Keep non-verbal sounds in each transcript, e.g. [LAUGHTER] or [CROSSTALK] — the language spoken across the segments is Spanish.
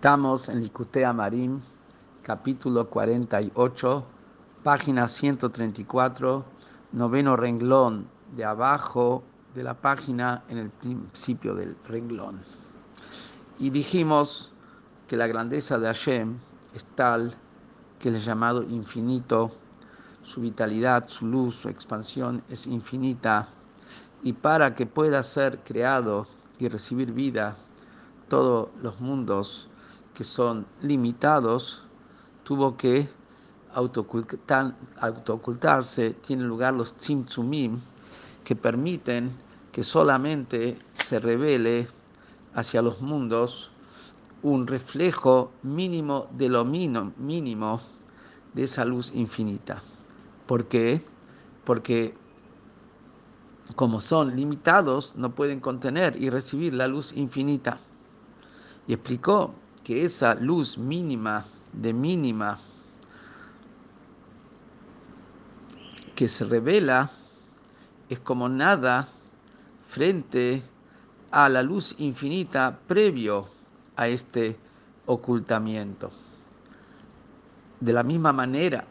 Estamos en Licutea Marim, capítulo 48, página 134, noveno renglón de abajo de la página en el principio del renglón. Y dijimos que la grandeza de Hashem es tal que el llamado infinito, su vitalidad, su luz, su expansión es infinita y para que pueda ser creado y recibir vida, todos los mundos que son limitados, tuvo que autoocultarse, tienen lugar los tzimtzumim, que permiten que solamente se revele hacia los mundos un reflejo mínimo de lo mínimo de esa luz infinita. ¿Por qué? Porque como son limitados, no pueden contener y recibir la luz infinita. Y explicó que esa luz mínima, de mínima, que se revela, es como nada frente a la luz infinita previo a este ocultamiento. De la misma manera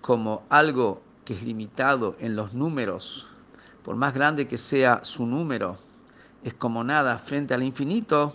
como algo que es limitado en los números, por más grande que sea su número, es como nada frente al infinito,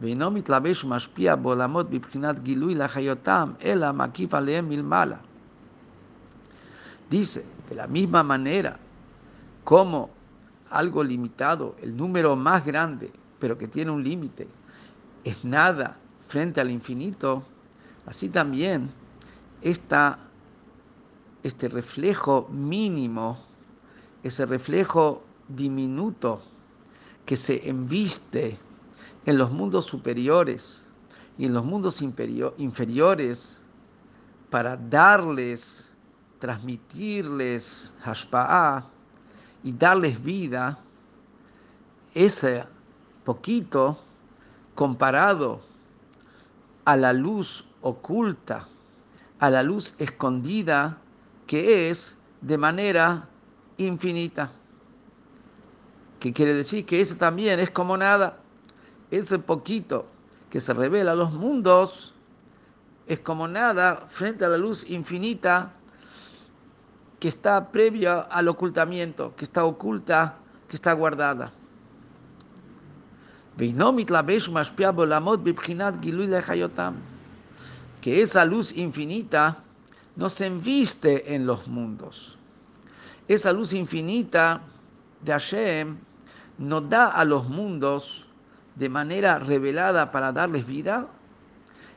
ואינו מתלבש ומשפיע בעולמות בבחינת גילוי לחיותם, אלא מקיף עליהם מלמעלה. Dice, de la misma manera, como algo limitado, el número más grande, pero que tiene un límite, es nada frente al infinito, así también esta, este reflejo mínimo, ese reflejo diminuto que se embiste en los mundos superiores y en los mundos inferiores para darles transmitirles hashpa'ah y darles vida, ese poquito comparado a la luz oculta, a la luz escondida que es de manera infinita. Que quiere decir que ese también es como nada. Ese poquito que se revela a los mundos es como nada frente a la luz infinita que está previa al ocultamiento, que está oculta, que está guardada. Que esa luz infinita no se enviste en los mundos. Esa luz infinita de Hashem nos da a los mundos de manera revelada para darles vida,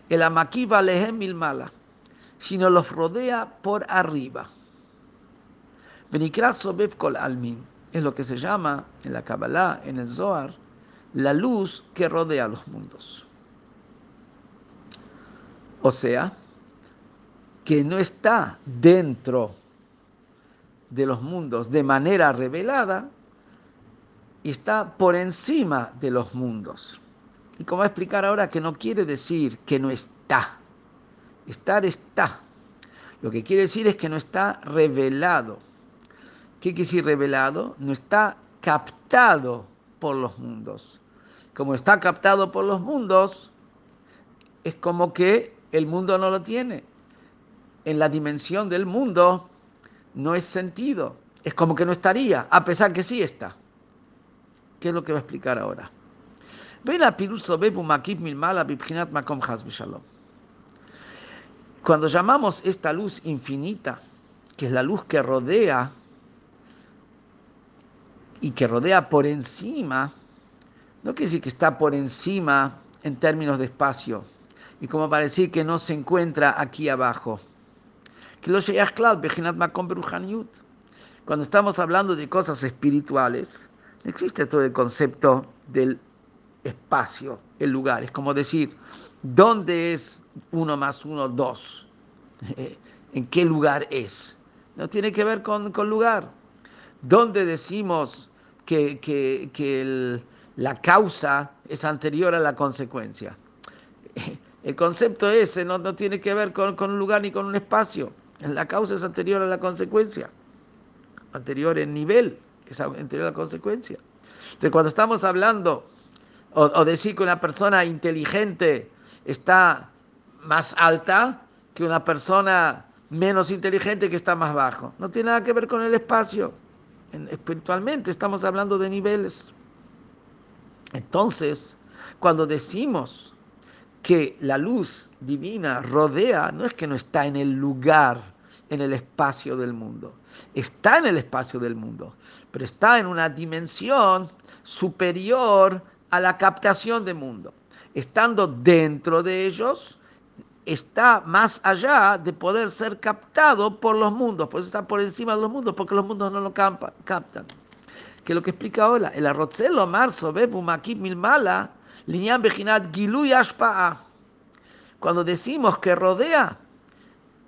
el amakiva lehem mala, sino los rodea por arriba. Kol Almin es lo que se llama en la Kabbalah, en el Zohar, la luz que rodea los mundos. O sea, que no está dentro de los mundos de manera revelada y está por encima de los mundos. Y como va a explicar ahora que no quiere decir que no está. Estar está. Lo que quiere decir es que no está revelado. ¿Qué quiere decir revelado? No está captado por los mundos. Como está captado por los mundos, es como que el mundo no lo tiene. En la dimensión del mundo no es sentido. Es como que no estaría, a pesar que sí está. ¿Qué es lo que va a explicar ahora? Cuando llamamos esta luz infinita, que es la luz que rodea y que rodea por encima, no quiere decir que está por encima en términos de espacio, y como para decir que no se encuentra aquí abajo. Cuando estamos hablando de cosas espirituales, existe todo el concepto del espacio, el lugar. Es como decir, ¿Dónde es uno más uno, dos? ¿En qué lugar es? No tiene que ver con, con lugar. ¿Dónde decimos que, que, que la causa es anterior a la consecuencia? [LAUGHS] El concepto ese no, no tiene que ver con, con, un lugar ni con un espacio. La causa es anterior a la consecuencia. Anterior en nivel, es anterior la consecuencia. Entonces, cuando estamos hablando o, o decir que una persona inteligente está más alta que una persona menos inteligente que está más bajo. No tiene nada que ver con el espacio. espiritualmente estamos hablando de niveles. Entonces, cuando decimos que la luz divina rodea, no es que no está en el lugar, en el espacio del mundo. Está en el espacio del mundo, pero está en una dimensión superior a la captación del mundo. Estando dentro de ellos, está más allá de poder ser captado por los mundos, por eso está por encima de los mundos, porque los mundos no lo captan. Que lo que explica ahora, el arrocelo marzo, makib, milmala, linean bejinat, gilu y Cuando decimos que rodea,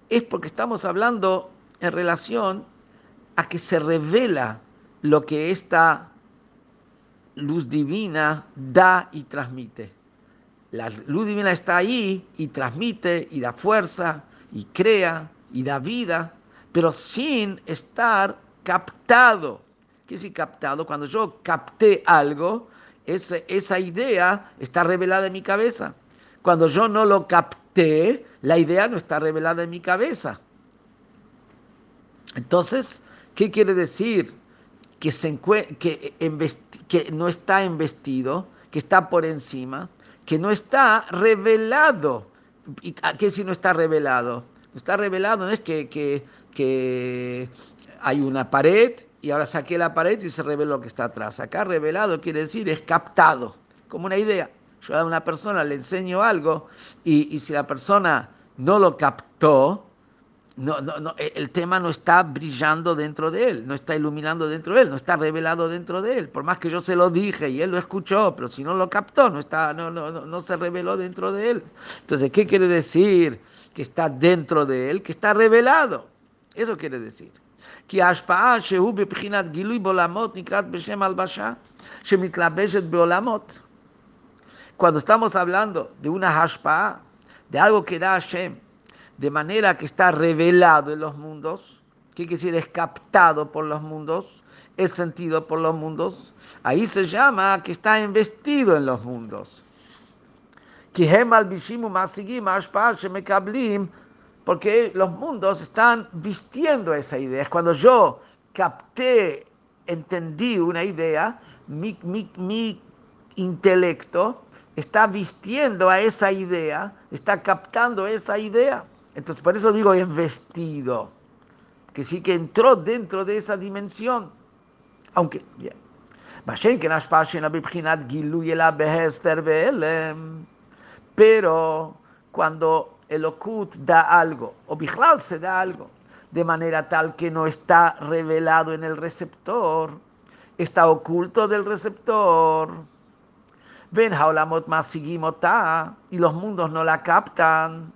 es porque estamos hablando en relación a que se revela lo que esta luz divina da y transmite. La luz divina está ahí y transmite y da fuerza y crea y da vida, pero sin estar captado. ¿Qué es captado? Cuando yo capté algo, esa, esa idea está revelada en mi cabeza. Cuando yo no lo capté, la idea no está revelada en mi cabeza. Entonces, ¿qué quiere decir? Que, que no está investido, que está por encima, que no está revelado. ¿Y qué si no está revelado? No está revelado, no es que, que, que hay una pared y ahora saqué la pared y se reveló lo que está atrás. Acá revelado quiere decir es captado, como una idea. Yo a una persona le enseño algo y, y si la persona no lo captó, no, no, no, e, el tema no está brillando dentro de él, no está iluminando dentro de él, no está revelado dentro de él. Por más que yo se lo dije y él lo escuchó, pero si no lo captó, no, está, no, no, no se reveló dentro de él. Entonces, ¿qué quiere decir? Que está dentro de él, que está revelado. Eso quiere decir. Cuando estamos hablando de una hashpa'a, de algo que da Hashem, de manera que está revelado en los mundos, ¿qué quiere decir? Es captado por los mundos, es sentido por los mundos, ahí se llama que está investido en los mundos. Porque los mundos están vistiendo esa idea. Es cuando yo capté, entendí una idea, mi, mi, mi intelecto está vistiendo a esa idea, está captando esa idea. Entonces, por eso digo investido, que sí que entró dentro de esa dimensión. Aunque, bien. Pero cuando el okult da algo, o Bijlal se da algo, de manera tal que no está revelado en el receptor, está oculto del receptor. Ven Haolamot Masigimota y los mundos no la captan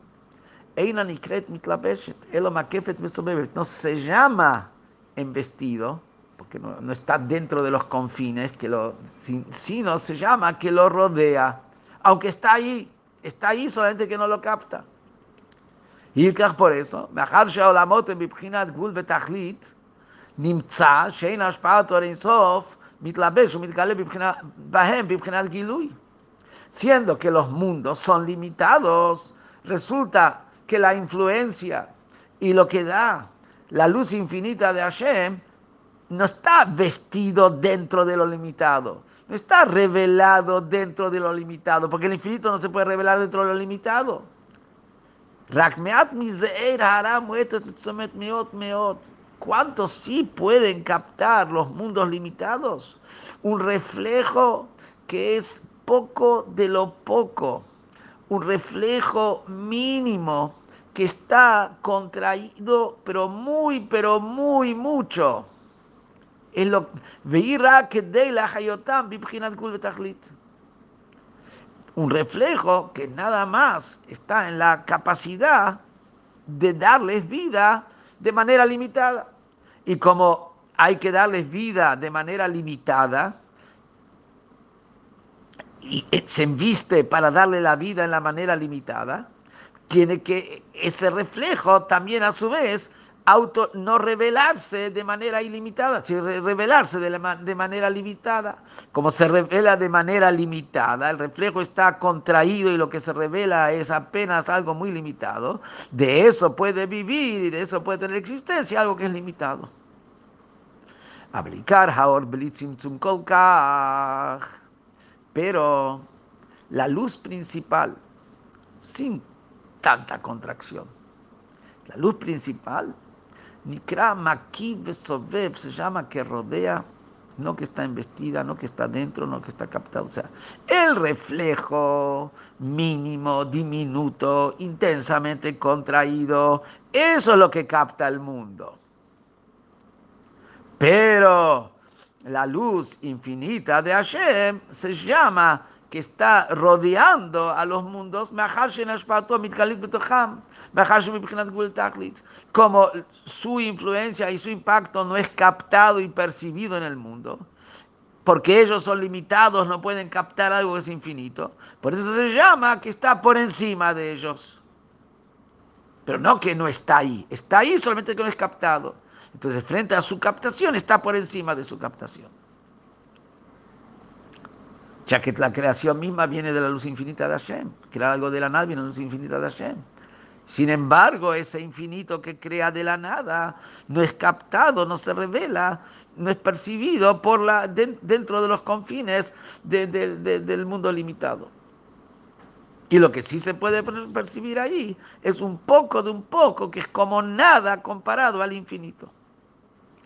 no se llama en vestido, porque no, está dentro de los confines, que lo, sino se llama que lo rodea, aunque está ahí, está ahí solamente que no lo capta. Y por eso, נמצא שאין השפעת אור אינסוף mitlabesh o mitgale bahem gilui. Siendo que los mundos son limitados, resulta que la influencia y lo que da la luz infinita de Hashem no está vestido dentro de lo limitado, no está revelado dentro de lo limitado, porque el infinito no se puede revelar dentro de lo limitado. ¿Cuántos sí pueden captar los mundos limitados? Un reflejo que es poco de lo poco un reflejo mínimo que está contraído, pero muy, pero muy mucho. Es lo un reflejo que nada más está en la capacidad de darles vida de manera limitada. Y como hay que darles vida de manera limitada, y se enviste para darle la vida en la manera limitada, tiene que ese reflejo también a su vez auto, no revelarse de manera ilimitada, sino revelarse de, de, manera limitada. Como se revela de manera limitada, el reflejo está contraído y lo que se revela es apenas algo muy limitado, de eso puede vivir y de eso puede tener existencia, algo que es limitado. Aplicar Haor pero la luz principal, sin tanta contracción, la luz principal, Nikra Makiv Sovev, se llama que rodea, no que está investida, no que está dentro, no que está captado. O sea, el reflejo mínimo, diminuto, intensamente contraído, eso es lo que capta el mundo. Pero la luz infinita de Hashem se llama que está rodeando a los mundos, como su influencia y su impacto no es captado y percibido en el mundo, porque ellos son limitados, no pueden captar algo que es infinito. Por eso se llama que está por encima de ellos. Pero no que no está ahí, está ahí solamente que no es captado. Entonces, frente a su captación, está por encima de su captación. Ya que la creación misma viene de la luz infinita de Hashem. Crear algo de la nada viene de la luz infinita de Hashem. Sin embargo, ese infinito que crea de la nada no es captado, no se revela, no es percibido por la, dentro de los confines del mundo limitado. Y lo que sí se puede percibir ahí es un poco de un poco, que es como nada comparado al infinito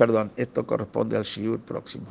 Perdón, esto corresponde al shiur próximo.